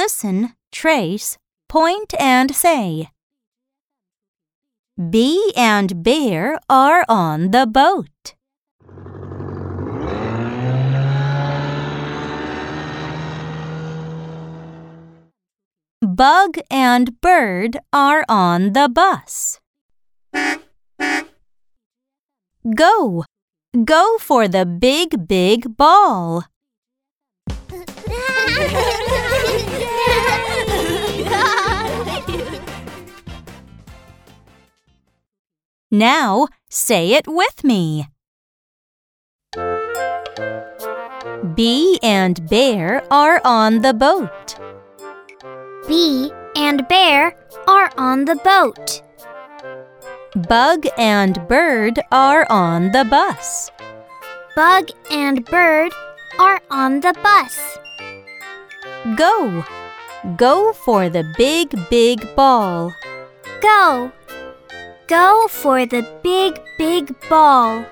listen, trace, point, and say. Bee and Bear are on the boat. Bug and Bird are on the bus. Go! Go for the big, big ball. Now say it with me. Bee and Bear are on the boat. Bee and Bear are on the boat. Bug and Bird are on the bus. Bug and Bird are on the bus. Go! Go for the big, big ball. Go! Go for the big, big ball.